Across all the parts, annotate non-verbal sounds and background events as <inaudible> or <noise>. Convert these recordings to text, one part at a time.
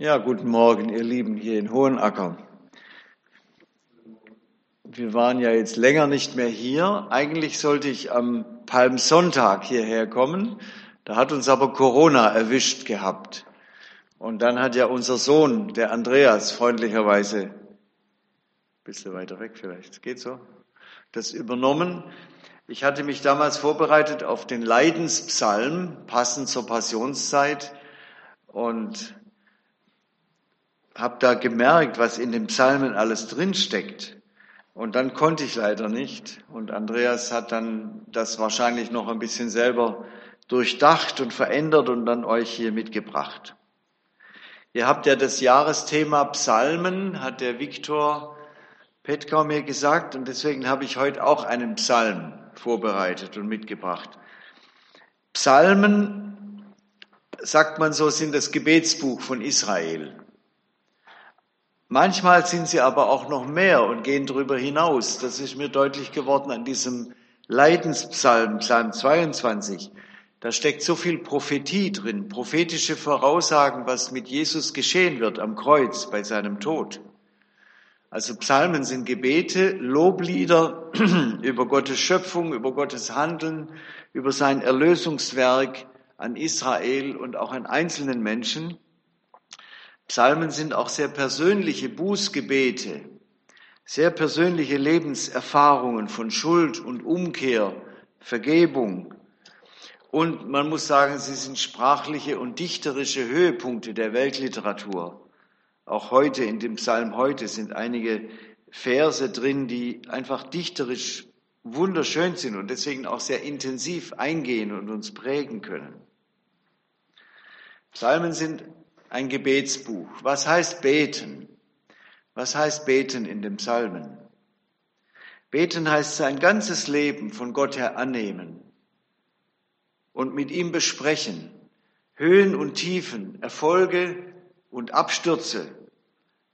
Ja, guten Morgen, ihr Lieben hier in Hohenacker. Wir waren ja jetzt länger nicht mehr hier. Eigentlich sollte ich am Palmsonntag hierher kommen. Da hat uns aber Corona erwischt gehabt. Und dann hat ja unser Sohn, der Andreas, freundlicherweise, ein bisschen weiter weg vielleicht, geht so, das übernommen. Ich hatte mich damals vorbereitet auf den Leidenspsalm, passend zur Passionszeit. Und habe da gemerkt, was in den Psalmen alles drinsteckt. Und dann konnte ich leider nicht. Und Andreas hat dann das wahrscheinlich noch ein bisschen selber durchdacht und verändert und dann euch hier mitgebracht. Ihr habt ja das Jahresthema Psalmen, hat der Viktor Petkau mir gesagt, und deswegen habe ich heute auch einen Psalm vorbereitet und mitgebracht. Psalmen, sagt man so, sind das Gebetsbuch von Israel. Manchmal sind sie aber auch noch mehr und gehen darüber hinaus. Das ist mir deutlich geworden an diesem Leidenspsalm, Psalm 22. Da steckt so viel Prophetie drin, prophetische Voraussagen, was mit Jesus geschehen wird am Kreuz bei seinem Tod. Also Psalmen sind Gebete, Loblieder <clears throat> über Gottes Schöpfung, über Gottes Handeln, über sein Erlösungswerk an Israel und auch an einzelnen Menschen. Psalmen sind auch sehr persönliche Bußgebete, sehr persönliche Lebenserfahrungen von Schuld und Umkehr, Vergebung. Und man muss sagen, sie sind sprachliche und dichterische Höhepunkte der Weltliteratur. Auch heute, in dem Psalm heute, sind einige Verse drin, die einfach dichterisch wunderschön sind und deswegen auch sehr intensiv eingehen und uns prägen können. Psalmen sind ein Gebetsbuch. Was heißt beten? Was heißt beten in dem Psalmen? Beten heißt sein ganzes Leben von Gott her annehmen und mit ihm besprechen. Höhen und Tiefen, Erfolge und Abstürze,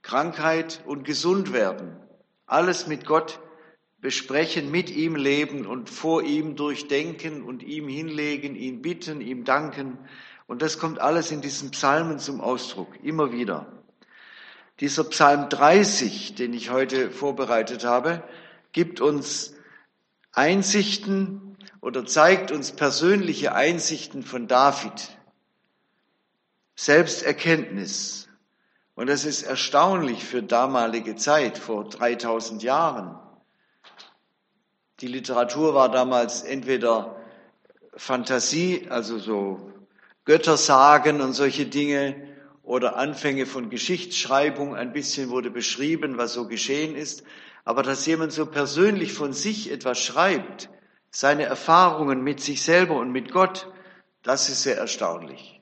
Krankheit und gesund werden. Alles mit Gott besprechen, mit ihm leben und vor ihm durchdenken und ihm hinlegen, ihn bitten, ihm danken und das kommt alles in diesen Psalmen zum Ausdruck, immer wieder. Dieser Psalm 30, den ich heute vorbereitet habe, gibt uns Einsichten oder zeigt uns persönliche Einsichten von David. Selbsterkenntnis. Und das ist erstaunlich für damalige Zeit, vor 3000 Jahren. Die Literatur war damals entweder Fantasie, also so Göttersagen und solche Dinge oder Anfänge von Geschichtsschreibung. Ein bisschen wurde beschrieben, was so geschehen ist. Aber dass jemand so persönlich von sich etwas schreibt, seine Erfahrungen mit sich selber und mit Gott, das ist sehr erstaunlich.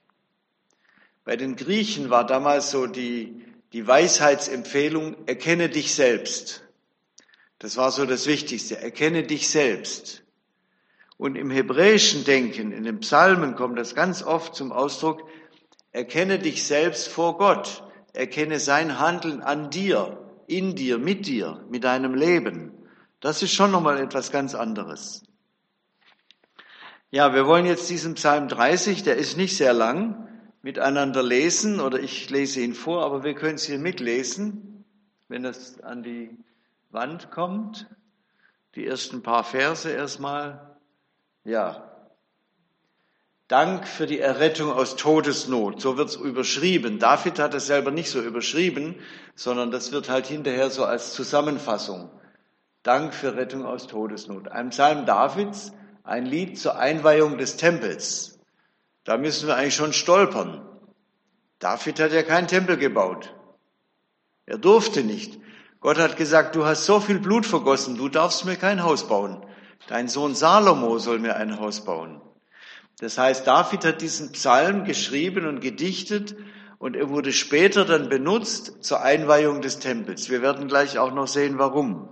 Bei den Griechen war damals so die, die Weisheitsempfehlung, erkenne dich selbst. Das war so das Wichtigste, erkenne dich selbst. Und im hebräischen Denken, in den Psalmen kommt das ganz oft zum Ausdruck, erkenne dich selbst vor Gott, erkenne sein Handeln an dir, in dir, mit dir, mit deinem Leben. Das ist schon nochmal etwas ganz anderes. Ja, wir wollen jetzt diesen Psalm 30, der ist nicht sehr lang, miteinander lesen oder ich lese ihn vor, aber wir können es hier mitlesen, wenn es an die Wand kommt. Die ersten paar Verse erstmal. Ja. Dank für die Errettung aus Todesnot. So wird's überschrieben. David hat es selber nicht so überschrieben, sondern das wird halt hinterher so als Zusammenfassung. Dank für Rettung aus Todesnot. Ein Psalm Davids, ein Lied zur Einweihung des Tempels. Da müssen wir eigentlich schon stolpern. David hat ja keinen Tempel gebaut. Er durfte nicht. Gott hat gesagt, du hast so viel Blut vergossen, du darfst mir kein Haus bauen. Dein Sohn Salomo soll mir ein Haus bauen. Das heißt, David hat diesen Psalm geschrieben und gedichtet und er wurde später dann benutzt zur Einweihung des Tempels. Wir werden gleich auch noch sehen, warum.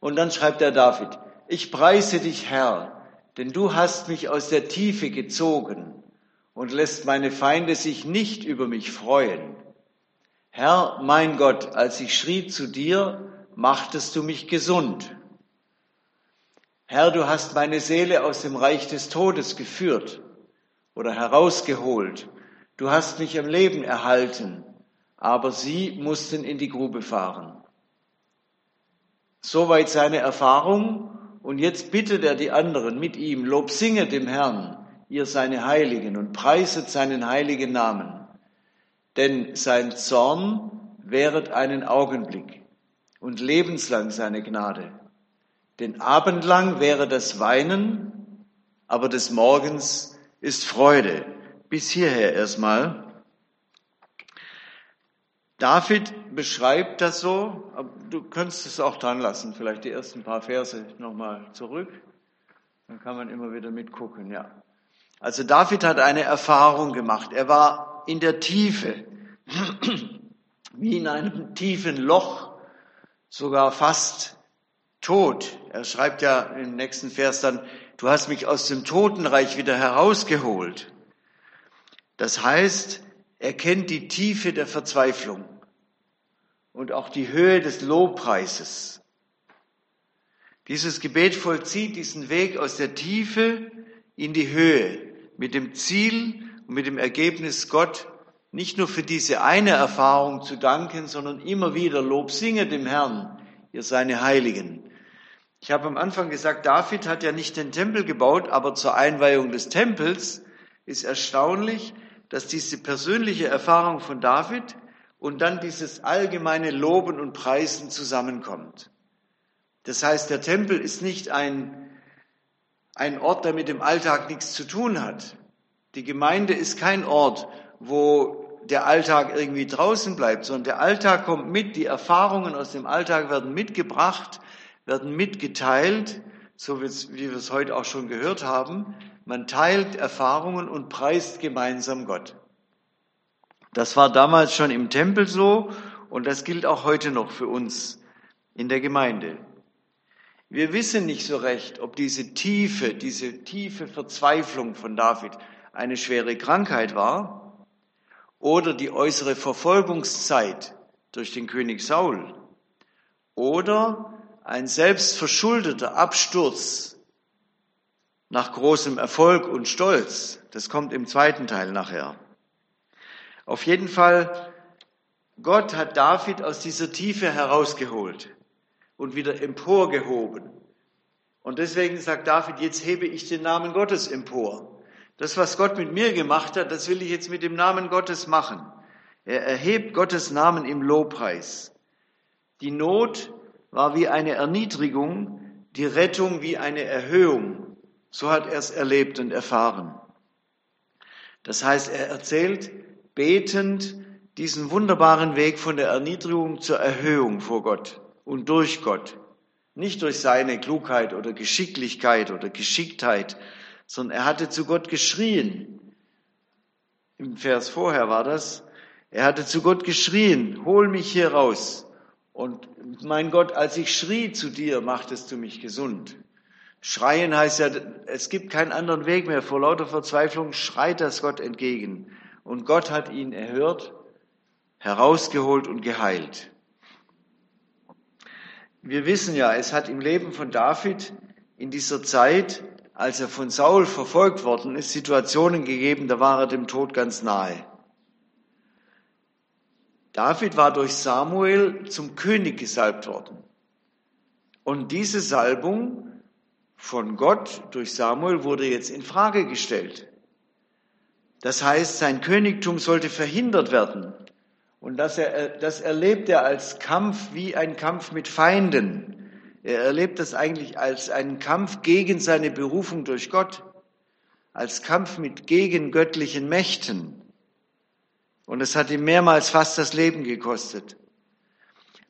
Und dann schreibt der David, ich preise dich, Herr, denn du hast mich aus der Tiefe gezogen und lässt meine Feinde sich nicht über mich freuen. Herr, mein Gott, als ich schrie zu dir, machtest du mich gesund. Herr, du hast meine Seele aus dem Reich des Todes geführt oder herausgeholt. du hast mich am Leben erhalten, aber sie mussten in die Grube fahren. Soweit seine Erfahrung und jetzt bittet er die anderen mit ihm, Lob singe dem Herrn, ihr seine Heiligen und preiset seinen heiligen Namen. Denn sein Zorn währet einen Augenblick und lebenslang seine Gnade. Denn abendlang wäre das Weinen, aber des Morgens ist Freude. Bis hierher erstmal. David beschreibt das so, du könntest es auch dran lassen, vielleicht die ersten paar Verse nochmal zurück, dann kann man immer wieder mitgucken, ja. Also David hat eine Erfahrung gemacht. Er war in der Tiefe, <clears throat> wie in einem tiefen Loch, sogar fast tot. Er schreibt ja im nächsten Vers dann, du hast mich aus dem Totenreich wieder herausgeholt. Das heißt, er kennt die Tiefe der Verzweiflung und auch die Höhe des Lobpreises. Dieses Gebet vollzieht diesen Weg aus der Tiefe in die Höhe mit dem Ziel und mit dem Ergebnis, Gott nicht nur für diese eine Erfahrung zu danken, sondern immer wieder Lob singe dem Herrn, ihr seine Heiligen. Ich habe am Anfang gesagt, David hat ja nicht den Tempel gebaut, aber zur Einweihung des Tempels ist erstaunlich, dass diese persönliche Erfahrung von David und dann dieses allgemeine Loben und Preisen zusammenkommt. Das heißt, der Tempel ist nicht ein, ein Ort, der mit dem Alltag nichts zu tun hat. Die Gemeinde ist kein Ort, wo der Alltag irgendwie draußen bleibt, sondern der Alltag kommt mit, die Erfahrungen aus dem Alltag werden mitgebracht, werden mitgeteilt, so wie wir es heute auch schon gehört haben. Man teilt Erfahrungen und preist gemeinsam Gott. Das war damals schon im Tempel so und das gilt auch heute noch für uns in der Gemeinde. Wir wissen nicht so recht, ob diese tiefe, diese tiefe Verzweiflung von David eine schwere Krankheit war oder die äußere Verfolgungszeit durch den König Saul oder ein selbstverschuldeter Absturz nach großem Erfolg und Stolz. Das kommt im zweiten Teil nachher. Auf jeden Fall, Gott hat David aus dieser Tiefe herausgeholt und wieder emporgehoben. Und deswegen sagt David, jetzt hebe ich den Namen Gottes empor. Das, was Gott mit mir gemacht hat, das will ich jetzt mit dem Namen Gottes machen. Er erhebt Gottes Namen im Lobpreis. Die Not war wie eine Erniedrigung, die Rettung wie eine Erhöhung. So hat er es erlebt und erfahren. Das heißt, er erzählt, betend diesen wunderbaren Weg von der Erniedrigung zur Erhöhung vor Gott und durch Gott. Nicht durch seine Klugheit oder Geschicklichkeit oder Geschicktheit, sondern er hatte zu Gott geschrien. Im Vers vorher war das. Er hatte zu Gott geschrien, hol mich hier raus. Und mein Gott, als ich schrie zu dir, machtest du mich gesund. Schreien heißt ja, es gibt keinen anderen Weg mehr. Vor lauter Verzweiflung schreit das Gott entgegen. Und Gott hat ihn erhört, herausgeholt und geheilt. Wir wissen ja, es hat im Leben von David in dieser Zeit, als er von Saul verfolgt worden ist, Situationen gegeben, da war er dem Tod ganz nahe. David war durch Samuel zum König gesalbt worden. Und diese Salbung von Gott durch Samuel wurde jetzt in Frage gestellt. Das heißt, sein Königtum sollte verhindert werden. Und das, er, das erlebt er als Kampf wie ein Kampf mit Feinden. Er erlebt das eigentlich als einen Kampf gegen seine Berufung durch Gott, als Kampf mit gegengöttlichen Mächten. Und es hat ihm mehrmals fast das Leben gekostet.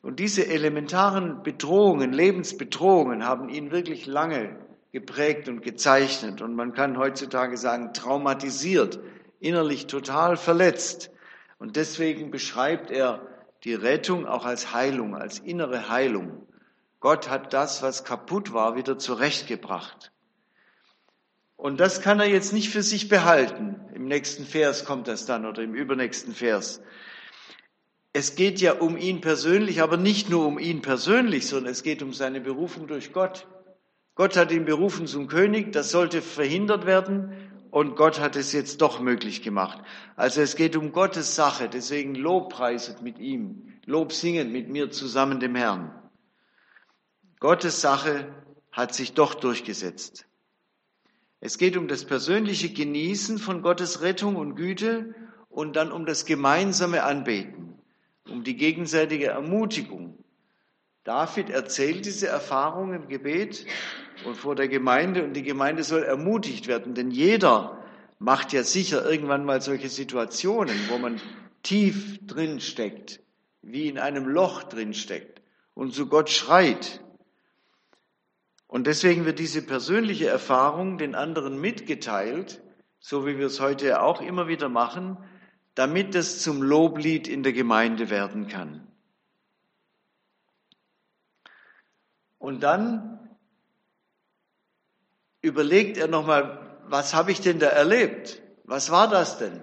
Und diese elementaren Bedrohungen, Lebensbedrohungen haben ihn wirklich lange geprägt und gezeichnet. Und man kann heutzutage sagen, traumatisiert innerlich total verletzt. Und deswegen beschreibt er die Rettung auch als Heilung, als innere Heilung. Gott hat das, was kaputt war, wieder zurechtgebracht. Und das kann er jetzt nicht für sich behalten. Im nächsten Vers kommt das dann oder im übernächsten Vers. Es geht ja um ihn persönlich, aber nicht nur um ihn persönlich, sondern es geht um seine Berufung durch Gott. Gott hat ihn berufen zum König, das sollte verhindert werden und Gott hat es jetzt doch möglich gemacht. Also es geht um Gottes Sache, deswegen Lobpreiset mit ihm, Lob singen mit mir zusammen dem Herrn. Gottes Sache hat sich doch durchgesetzt. Es geht um das persönliche Genießen von Gottes Rettung und Güte und dann um das gemeinsame Anbeten, um die gegenseitige Ermutigung. David erzählt diese Erfahrung im Gebet und vor der Gemeinde und die Gemeinde soll ermutigt werden, denn jeder macht ja sicher irgendwann mal solche Situationen, wo man tief drin steckt, wie in einem Loch drin steckt und zu Gott schreit. Und deswegen wird diese persönliche Erfahrung den anderen mitgeteilt, so wie wir es heute auch immer wieder machen, damit es zum Loblied in der Gemeinde werden kann. Und dann überlegt er nochmal, was habe ich denn da erlebt? Was war das denn?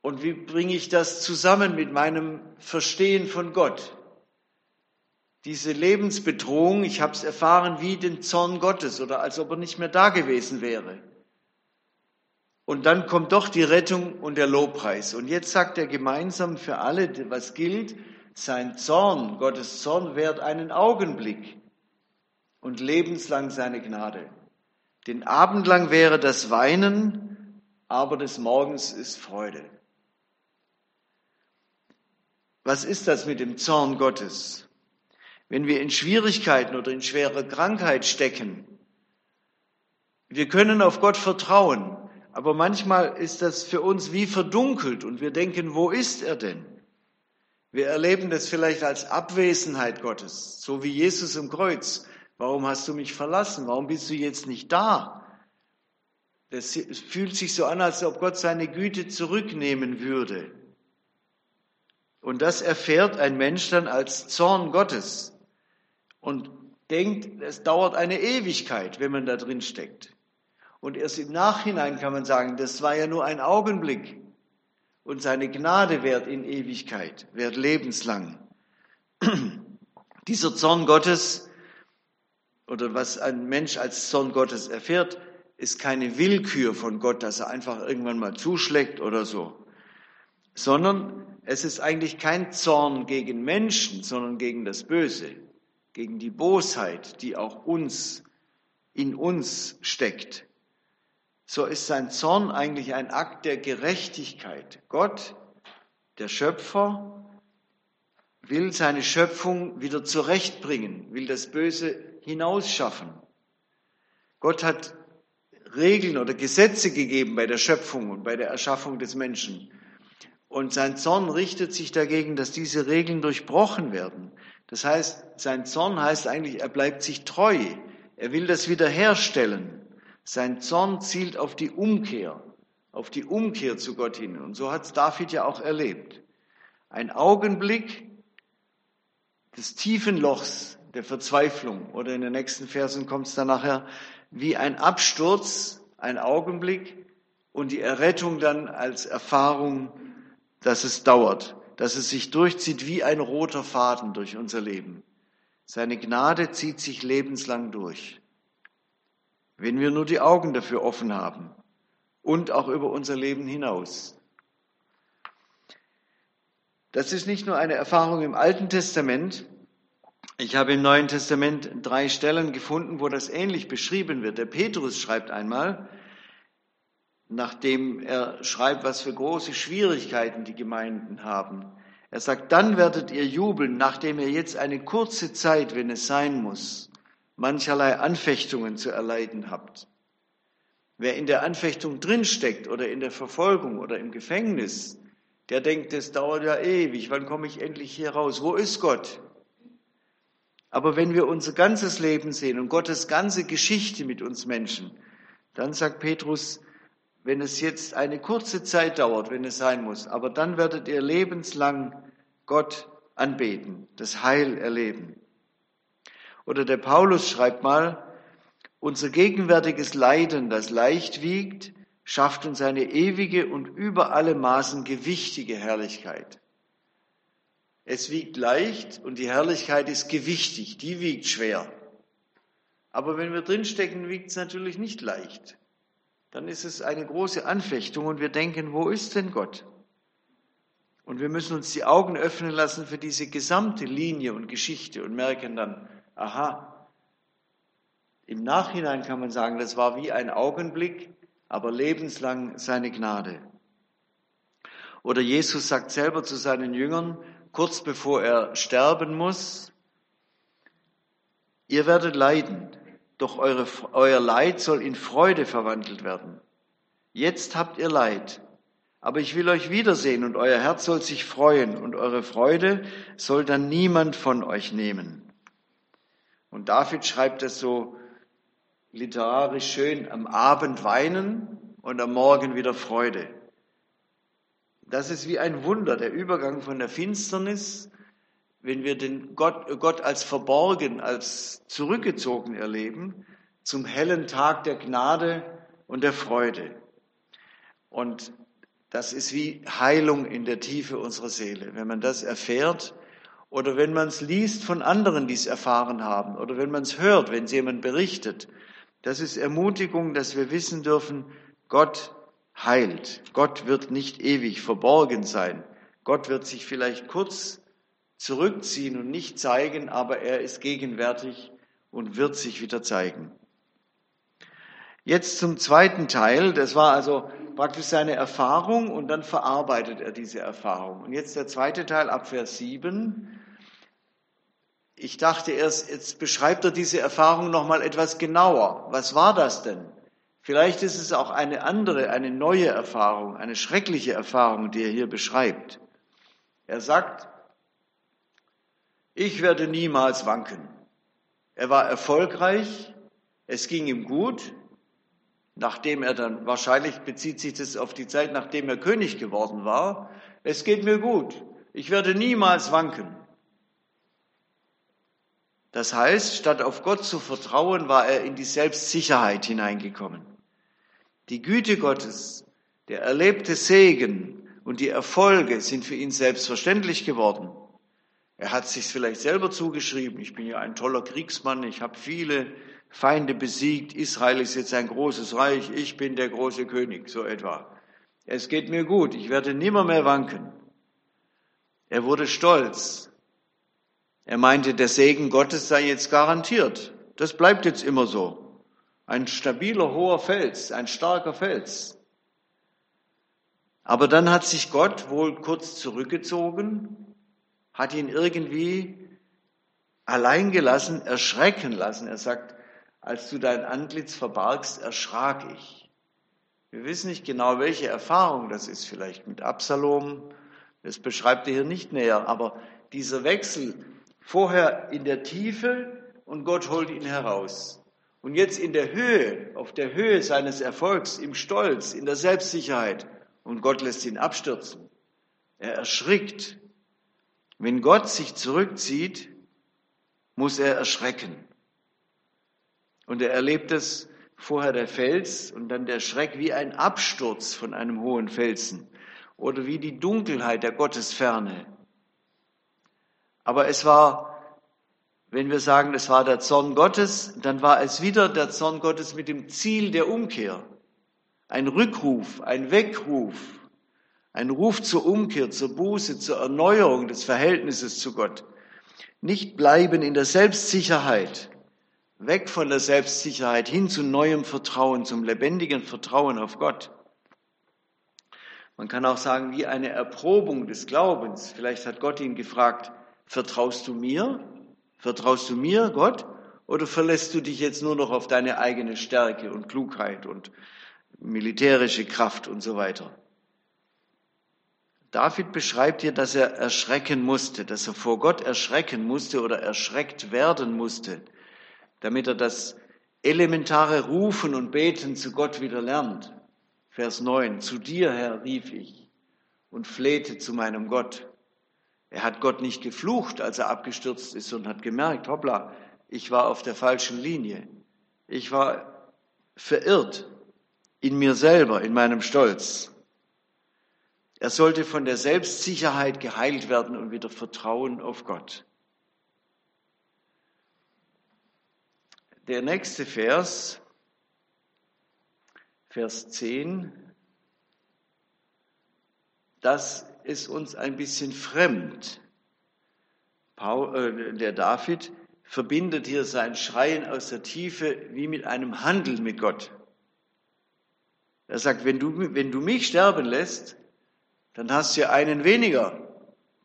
Und wie bringe ich das zusammen mit meinem Verstehen von Gott? Diese Lebensbedrohung, ich habe es erfahren wie den Zorn Gottes oder als ob er nicht mehr da gewesen wäre. Und dann kommt doch die Rettung und der Lobpreis. Und jetzt sagt er gemeinsam für alle, was gilt, sein Zorn, Gottes Zorn währt einen Augenblick und lebenslang seine Gnade. Den Abend lang wäre das Weinen, aber des Morgens ist Freude. Was ist das mit dem Zorn Gottes? Wenn wir in Schwierigkeiten oder in schwerer Krankheit stecken. Wir können auf Gott vertrauen, aber manchmal ist das für uns wie verdunkelt und wir denken, wo ist er denn? Wir erleben das vielleicht als Abwesenheit Gottes, so wie Jesus im Kreuz. Warum hast du mich verlassen? Warum bist du jetzt nicht da? Es fühlt sich so an, als ob Gott seine Güte zurücknehmen würde. Und das erfährt ein Mensch dann als Zorn Gottes und denkt, es dauert eine Ewigkeit, wenn man da drin steckt. Und erst im Nachhinein kann man sagen, das war ja nur ein Augenblick. Und seine Gnade währt in Ewigkeit, währt lebenslang. Dieser Zorn Gottes oder was ein Mensch als Zorn Gottes erfährt, ist keine Willkür von Gott, dass er einfach irgendwann mal zuschlägt oder so, sondern es ist eigentlich kein Zorn gegen Menschen, sondern gegen das Böse gegen die Bosheit, die auch uns, in uns steckt, so ist sein Zorn eigentlich ein Akt der Gerechtigkeit. Gott, der Schöpfer, will seine Schöpfung wieder zurechtbringen, will das Böse hinausschaffen. Gott hat Regeln oder Gesetze gegeben bei der Schöpfung und bei der Erschaffung des Menschen. Und sein Zorn richtet sich dagegen, dass diese Regeln durchbrochen werden. Das heißt, sein Zorn heißt eigentlich, er bleibt sich treu. Er will das wiederherstellen. Sein Zorn zielt auf die Umkehr, auf die Umkehr zu Gott hin. Und so hat es David ja auch erlebt. Ein Augenblick des tiefen Lochs, der Verzweiflung, oder in den nächsten Versen kommt es dann nachher, wie ein Absturz, ein Augenblick und die Errettung dann als Erfahrung, dass es dauert dass es sich durchzieht wie ein roter Faden durch unser Leben. Seine Gnade zieht sich lebenslang durch. Wenn wir nur die Augen dafür offen haben und auch über unser Leben hinaus. Das ist nicht nur eine Erfahrung im Alten Testament. Ich habe im Neuen Testament drei Stellen gefunden, wo das ähnlich beschrieben wird. Der Petrus schreibt einmal, nachdem er schreibt, was für große Schwierigkeiten die Gemeinden haben. Er sagt, dann werdet ihr jubeln, nachdem ihr jetzt eine kurze Zeit, wenn es sein muss, mancherlei Anfechtungen zu erleiden habt. Wer in der Anfechtung drinsteckt oder in der Verfolgung oder im Gefängnis, der denkt, das dauert ja ewig, wann komme ich endlich hier raus? Wo ist Gott? Aber wenn wir unser ganzes Leben sehen und Gottes ganze Geschichte mit uns Menschen, dann sagt Petrus, wenn es jetzt eine kurze Zeit dauert, wenn es sein muss, aber dann werdet ihr lebenslang Gott anbeten, das Heil erleben. Oder der Paulus schreibt mal, unser gegenwärtiges Leiden, das leicht wiegt, schafft uns eine ewige und über alle Maßen gewichtige Herrlichkeit. Es wiegt leicht und die Herrlichkeit ist gewichtig, die wiegt schwer. Aber wenn wir drinstecken, wiegt es natürlich nicht leicht. Dann ist es eine große Anfechtung und wir denken, wo ist denn Gott? Und wir müssen uns die Augen öffnen lassen für diese gesamte Linie und Geschichte und merken dann, aha, im Nachhinein kann man sagen, das war wie ein Augenblick, aber lebenslang seine Gnade. Oder Jesus sagt selber zu seinen Jüngern, kurz bevor er sterben muss, ihr werdet leiden, doch eure, euer Leid soll in Freude verwandelt werden. Jetzt habt ihr Leid, aber ich will euch wiedersehen und euer Herz soll sich freuen und eure Freude soll dann niemand von euch nehmen. Und David schreibt es so literarisch schön, am Abend weinen und am Morgen wieder Freude. Das ist wie ein Wunder, der Übergang von der Finsternis, wenn wir den Gott, Gott als verborgen, als zurückgezogen erleben, zum hellen Tag der Gnade und der Freude. Und das ist wie Heilung in der Tiefe unserer Seele. Wenn man das erfährt oder wenn man es liest von anderen, die es erfahren haben oder wenn man es hört, wenn es jemand berichtet, das ist Ermutigung, dass wir wissen dürfen, Gott heilt. Gott wird nicht ewig verborgen sein. Gott wird sich vielleicht kurz zurückziehen und nicht zeigen, aber er ist gegenwärtig und wird sich wieder zeigen. Jetzt zum zweiten Teil. Das war also praktisch seine Erfahrung und dann verarbeitet er diese Erfahrung. Und jetzt der zweite Teil ab Vers 7. Ich dachte erst, jetzt beschreibt er diese Erfahrung nochmal etwas genauer. Was war das denn? Vielleicht ist es auch eine andere, eine neue Erfahrung, eine schreckliche Erfahrung, die er hier beschreibt. Er sagt, ich werde niemals wanken. Er war erfolgreich, es ging ihm gut, nachdem er dann, wahrscheinlich bezieht sich das auf die Zeit, nachdem er König geworden war, es geht mir gut, ich werde niemals wanken. Das heißt, statt auf Gott zu vertrauen, war er in die Selbstsicherheit hineingekommen. Die Güte Gottes, der erlebte Segen und die Erfolge sind für ihn selbstverständlich geworden. Er hat sich vielleicht selber zugeschrieben, ich bin ja ein toller Kriegsmann, ich habe viele Feinde besiegt, Israel ist jetzt ein großes Reich, ich bin der große König, so etwa. Es geht mir gut, ich werde nimmer mehr wanken. Er wurde stolz. Er meinte, der Segen Gottes sei jetzt garantiert. Das bleibt jetzt immer so. Ein stabiler, hoher Fels, ein starker Fels. Aber dann hat sich Gott wohl kurz zurückgezogen, hat ihn irgendwie allein gelassen, erschrecken lassen. Er sagt, als du dein Antlitz verbargst, erschrak ich. Wir wissen nicht genau, welche Erfahrung das ist, vielleicht mit Absalom. Das beschreibt er hier nicht näher, aber dieser Wechsel vorher in der Tiefe und Gott holt ihn heraus. Und jetzt in der Höhe, auf der Höhe seines Erfolgs, im Stolz, in der Selbstsicherheit. Und Gott lässt ihn abstürzen. Er erschrickt. Wenn Gott sich zurückzieht, muss er erschrecken. Und er erlebt es vorher der Fels und dann der Schreck wie ein Absturz von einem hohen Felsen oder wie die Dunkelheit der Gottesferne. Aber es war wenn wir sagen, es war der Zorn Gottes, dann war es wieder der Zorn Gottes mit dem Ziel der Umkehr. Ein Rückruf, ein Weckruf, ein Ruf zur Umkehr, zur Buße, zur Erneuerung des Verhältnisses zu Gott. Nicht bleiben in der Selbstsicherheit, weg von der Selbstsicherheit hin zu neuem Vertrauen, zum lebendigen Vertrauen auf Gott. Man kann auch sagen, wie eine Erprobung des Glaubens. Vielleicht hat Gott ihn gefragt, vertraust du mir? Vertraust du mir, Gott, oder verlässt du dich jetzt nur noch auf deine eigene Stärke und Klugheit und militärische Kraft und so weiter? David beschreibt hier, dass er erschrecken musste, dass er vor Gott erschrecken musste oder erschreckt werden musste, damit er das elementare Rufen und Beten zu Gott wieder lernt. Vers 9, zu dir, Herr, rief ich und flehte zu meinem Gott. Er hat Gott nicht geflucht, als er abgestürzt ist und hat gemerkt, hoppla, ich war auf der falschen Linie. Ich war verirrt in mir selber, in meinem Stolz. Er sollte von der Selbstsicherheit geheilt werden und wieder Vertrauen auf Gott. Der nächste Vers, Vers 10, das ist uns ein bisschen fremd. Äh, der David verbindet hier sein Schreien aus der Tiefe wie mit einem Handel mit Gott. Er sagt, wenn du, wenn du mich sterben lässt, dann hast du ja einen weniger,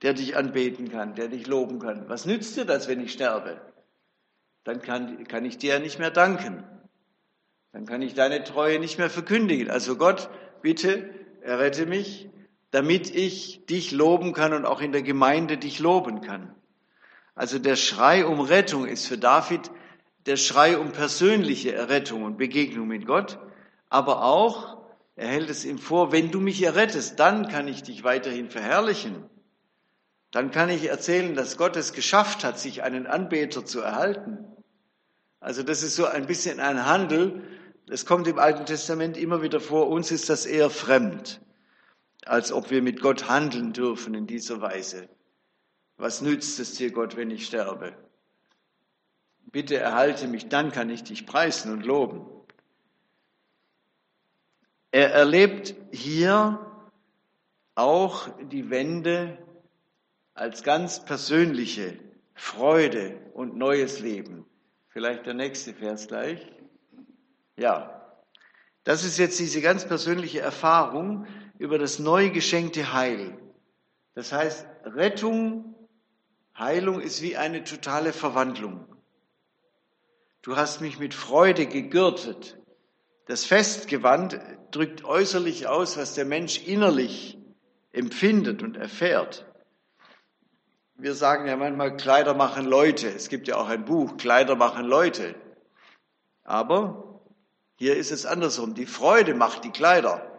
der dich anbeten kann, der dich loben kann. Was nützt dir das, wenn ich sterbe? Dann kann, kann ich dir ja nicht mehr danken. Dann kann ich deine Treue nicht mehr verkündigen. Also Gott, bitte, errette mich, damit ich dich loben kann und auch in der Gemeinde dich loben kann. Also der Schrei um Rettung ist für David der Schrei um persönliche Errettung und Begegnung mit Gott, aber auch, er hält es ihm vor, wenn du mich errettest, dann kann ich dich weiterhin verherrlichen. Dann kann ich erzählen, dass Gott es geschafft hat, sich einen Anbeter zu erhalten. Also das ist so ein bisschen ein Handel. Es kommt im Alten Testament immer wieder vor, uns ist das eher fremd als ob wir mit Gott handeln dürfen in dieser Weise. Was nützt es dir, Gott, wenn ich sterbe? Bitte erhalte mich, dann kann ich dich preisen und loben. Er erlebt hier auch die Wende als ganz persönliche Freude und neues Leben. Vielleicht der nächste Vers gleich. Ja, das ist jetzt diese ganz persönliche Erfahrung, über das neu geschenkte Heil. Das heißt, Rettung, Heilung ist wie eine totale Verwandlung. Du hast mich mit Freude gegürtet. Das Festgewand drückt äußerlich aus, was der Mensch innerlich empfindet und erfährt. Wir sagen ja manchmal, Kleider machen Leute. Es gibt ja auch ein Buch, Kleider machen Leute. Aber hier ist es andersrum. Die Freude macht die Kleider.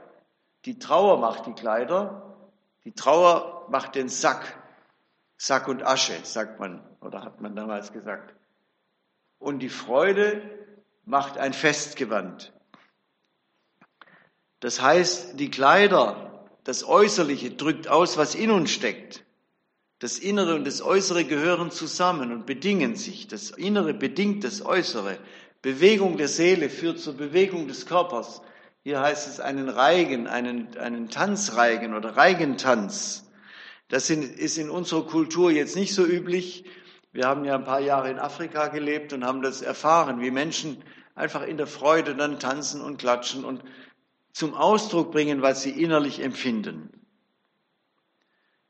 Die Trauer macht die Kleider, die Trauer macht den Sack. Sack und Asche, sagt man, oder hat man damals gesagt. Und die Freude macht ein Festgewand. Das heißt, die Kleider, das Äußerliche drückt aus, was in uns steckt. Das Innere und das Äußere gehören zusammen und bedingen sich. Das Innere bedingt das Äußere. Bewegung der Seele führt zur Bewegung des Körpers. Hier heißt es einen Reigen, einen, einen Tanzreigen oder Reigentanz. Das ist in unserer Kultur jetzt nicht so üblich. Wir haben ja ein paar Jahre in Afrika gelebt und haben das erfahren, wie Menschen einfach in der Freude dann tanzen und klatschen und zum Ausdruck bringen, was sie innerlich empfinden.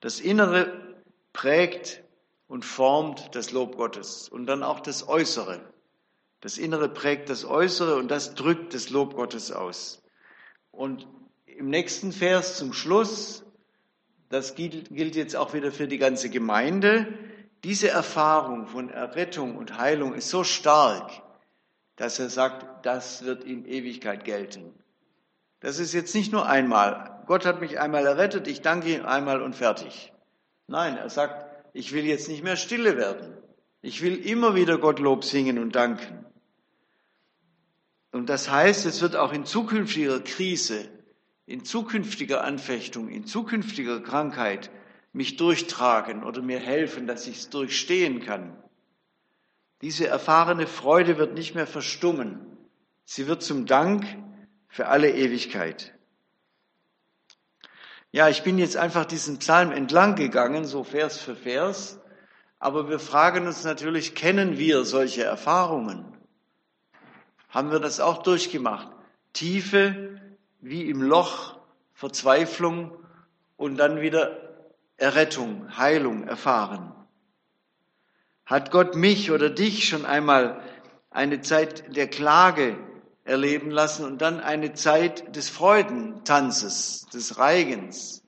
Das Innere prägt und formt das Lob Gottes und dann auch das Äußere. Das Innere prägt das Äußere und das drückt das Lob Gottes aus. Und im nächsten Vers zum Schluss, das gilt, jetzt auch wieder für die ganze Gemeinde, diese Erfahrung von Errettung und Heilung ist so stark, dass er sagt, das wird in Ewigkeit gelten. Das ist jetzt nicht nur einmal. Gott hat mich einmal errettet, ich danke ihm einmal und fertig. Nein, er sagt, ich will jetzt nicht mehr stille werden. Ich will immer wieder Gott Lob singen und danken. Und das heißt, es wird auch in zukünftiger Krise, in zukünftiger Anfechtung, in zukünftiger Krankheit mich durchtragen oder mir helfen, dass ich es durchstehen kann. Diese erfahrene Freude wird nicht mehr verstummen. Sie wird zum Dank für alle Ewigkeit. Ja, ich bin jetzt einfach diesen Psalm entlang gegangen, so Vers für Vers, aber wir fragen uns natürlich, kennen wir solche Erfahrungen? haben wir das auch durchgemacht. Tiefe wie im Loch, Verzweiflung und dann wieder Errettung, Heilung erfahren. Hat Gott mich oder dich schon einmal eine Zeit der Klage erleben lassen und dann eine Zeit des Freudentanzes, des Reigens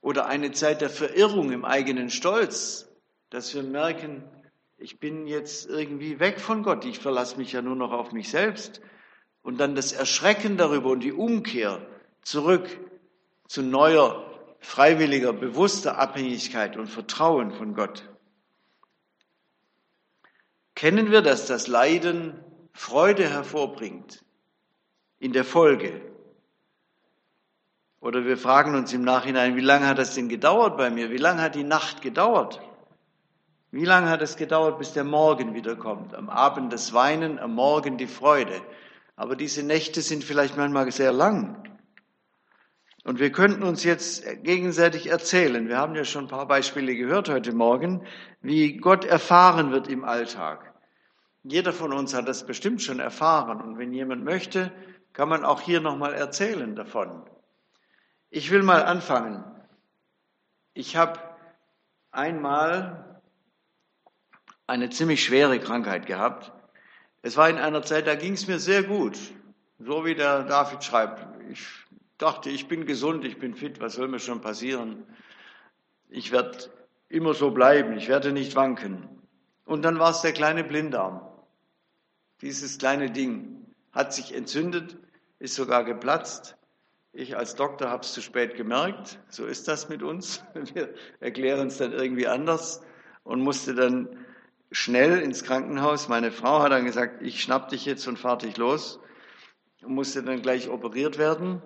oder eine Zeit der Verirrung im eigenen Stolz, dass wir merken, ich bin jetzt irgendwie weg von Gott, ich verlasse mich ja nur noch auf mich selbst. Und dann das Erschrecken darüber und die Umkehr zurück zu neuer, freiwilliger, bewusster Abhängigkeit und Vertrauen von Gott. Kennen wir, dass das Leiden Freude hervorbringt in der Folge? Oder wir fragen uns im Nachhinein, wie lange hat das denn gedauert bei mir? Wie lange hat die Nacht gedauert? Wie lange hat es gedauert, bis der Morgen wiederkommt? Am Abend das Weinen, am Morgen die Freude. Aber diese Nächte sind vielleicht manchmal sehr lang. Und wir könnten uns jetzt gegenseitig erzählen, wir haben ja schon ein paar Beispiele gehört heute Morgen, wie Gott erfahren wird im Alltag. Jeder von uns hat das bestimmt schon erfahren. Und wenn jemand möchte, kann man auch hier nochmal erzählen davon. Ich will mal anfangen. Ich habe einmal eine ziemlich schwere Krankheit gehabt. Es war in einer Zeit, da ging es mir sehr gut. So wie der David schreibt. Ich dachte, ich bin gesund, ich bin fit, was soll mir schon passieren? Ich werde immer so bleiben, ich werde nicht wanken. Und dann war es der kleine Blinddarm. Dieses kleine Ding hat sich entzündet, ist sogar geplatzt. Ich als Doktor habe es zu spät gemerkt. So ist das mit uns. <laughs> Wir erklären es dann irgendwie anders und musste dann schnell ins Krankenhaus. Meine Frau hat dann gesagt, ich schnapp dich jetzt und fahr dich los. Und musste dann gleich operiert werden.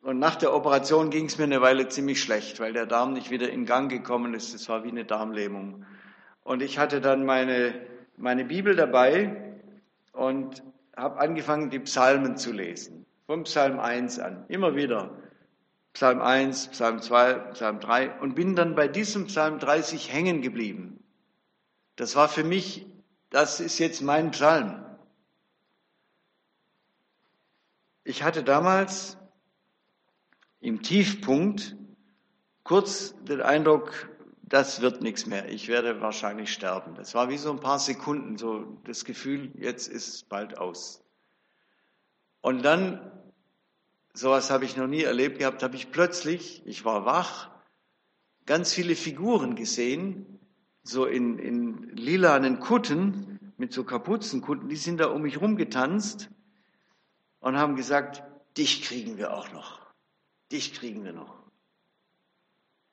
Und nach der Operation ging es mir eine Weile ziemlich schlecht, weil der Darm nicht wieder in Gang gekommen ist. Es war wie eine Darmlähmung. Und ich hatte dann meine, meine Bibel dabei und habe angefangen, die Psalmen zu lesen. Vom Psalm 1 an, immer wieder. Psalm 1, Psalm 2, Psalm 3 und bin dann bei diesem Psalm 30 hängen geblieben. Das war für mich, das ist jetzt mein Psalm. Ich hatte damals im Tiefpunkt kurz den Eindruck, das wird nichts mehr. Ich werde wahrscheinlich sterben. Das war wie so ein paar Sekunden, so das Gefühl, jetzt ist es bald aus. Und dann, sowas habe ich noch nie erlebt gehabt, habe ich plötzlich, ich war wach, ganz viele Figuren gesehen, so in, in lilanen Kutten, mit so Kapuzenkutten, die sind da um mich rumgetanzt und haben gesagt, dich kriegen wir auch noch dich kriegen wir noch.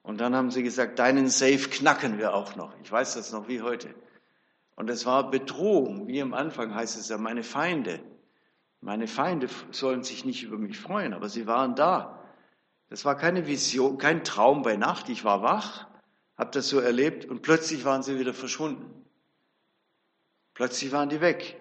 Und dann haben sie gesagt, deinen Safe knacken wir auch noch. Ich weiß das noch wie heute. Und es war Bedrohung, wie am Anfang heißt es ja, meine Feinde. Meine Feinde sollen sich nicht über mich freuen, aber sie waren da. Das war keine Vision, kein Traum bei Nacht. Ich war wach, habe das so erlebt und plötzlich waren sie wieder verschwunden. Plötzlich waren die weg.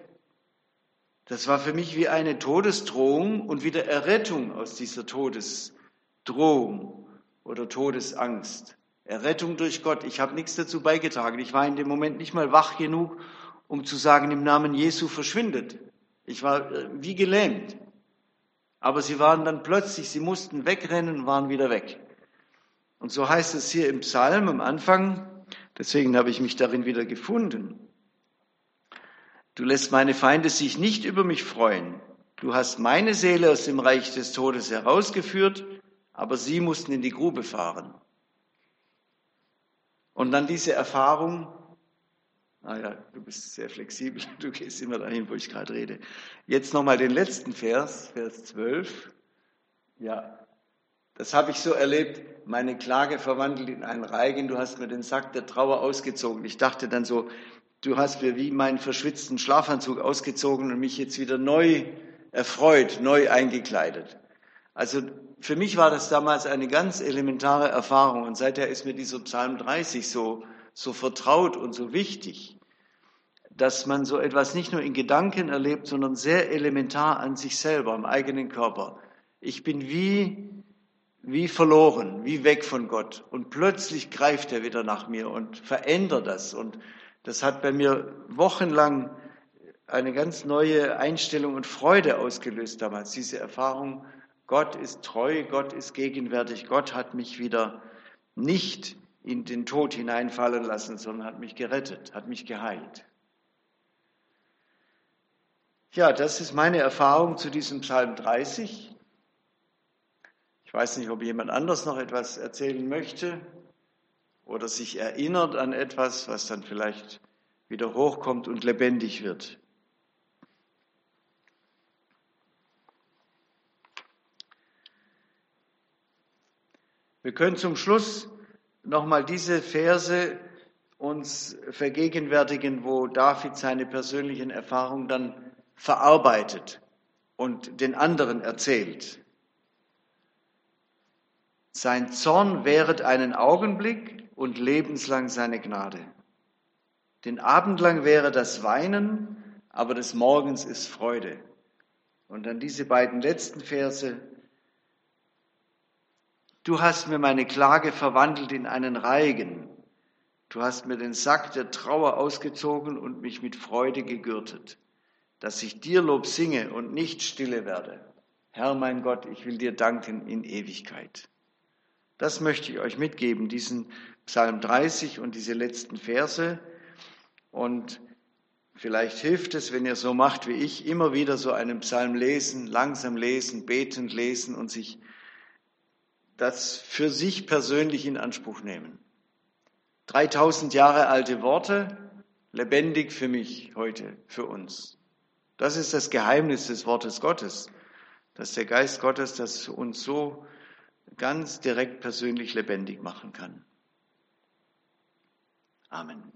Das war für mich wie eine Todesdrohung und wieder Errettung aus dieser Todesdrohung. Oder Todesangst. Errettung durch Gott. Ich habe nichts dazu beigetragen. Ich war in dem Moment nicht mal wach genug, um zu sagen, im Namen Jesu verschwindet. Ich war äh, wie gelähmt. Aber sie waren dann plötzlich, sie mussten wegrennen und waren wieder weg. Und so heißt es hier im Psalm am Anfang, deswegen habe ich mich darin wieder gefunden. Du lässt meine Feinde sich nicht über mich freuen. Du hast meine Seele aus dem Reich des Todes herausgeführt aber sie mussten in die Grube fahren. Und dann diese Erfahrung, ah du bist sehr flexibel, <laughs> du gehst immer dahin, wo ich gerade rede. Jetzt nochmal den letzten Vers, Vers 12. Ja, das habe ich so erlebt, meine Klage verwandelt in einen Reigen, du hast mir den Sack der Trauer ausgezogen. Ich dachte dann so, du hast mir wie meinen verschwitzten Schlafanzug ausgezogen und mich jetzt wieder neu erfreut, neu eingekleidet. Also für mich war das damals eine ganz elementare Erfahrung und seither ist mir dieser Psalm 30 so, so vertraut und so wichtig, dass man so etwas nicht nur in Gedanken erlebt, sondern sehr elementar an sich selber, im eigenen Körper. Ich bin wie, wie verloren, wie weg von Gott und plötzlich greift er wieder nach mir und verändert das und das hat bei mir wochenlang eine ganz neue Einstellung und Freude ausgelöst damals, diese Erfahrung Gott ist treu, Gott ist gegenwärtig, Gott hat mich wieder nicht in den Tod hineinfallen lassen, sondern hat mich gerettet, hat mich geheilt. Ja, das ist meine Erfahrung zu diesem Psalm 30. Ich weiß nicht, ob jemand anders noch etwas erzählen möchte oder sich erinnert an etwas, was dann vielleicht wieder hochkommt und lebendig wird. Wir können zum Schluss nochmal diese Verse uns vergegenwärtigen, wo David seine persönlichen Erfahrungen dann verarbeitet und den anderen erzählt. Sein Zorn währet einen Augenblick und lebenslang seine Gnade. Den Abend lang wäre das Weinen, aber des Morgens ist Freude. Und dann diese beiden letzten Verse. Du hast mir meine Klage verwandelt in einen Reigen. Du hast mir den Sack der Trauer ausgezogen und mich mit Freude gegürtet, dass ich dir Lob singe und nicht stille werde. Herr mein Gott, ich will dir danken in Ewigkeit. Das möchte ich euch mitgeben, diesen Psalm 30 und diese letzten Verse. Und vielleicht hilft es, wenn ihr so macht wie ich, immer wieder so einen Psalm lesen, langsam lesen, betend lesen und sich das für sich persönlich in Anspruch nehmen. 3000 Jahre alte Worte, lebendig für mich heute, für uns. Das ist das Geheimnis des Wortes Gottes, dass der Geist Gottes das uns so ganz direkt persönlich lebendig machen kann. Amen.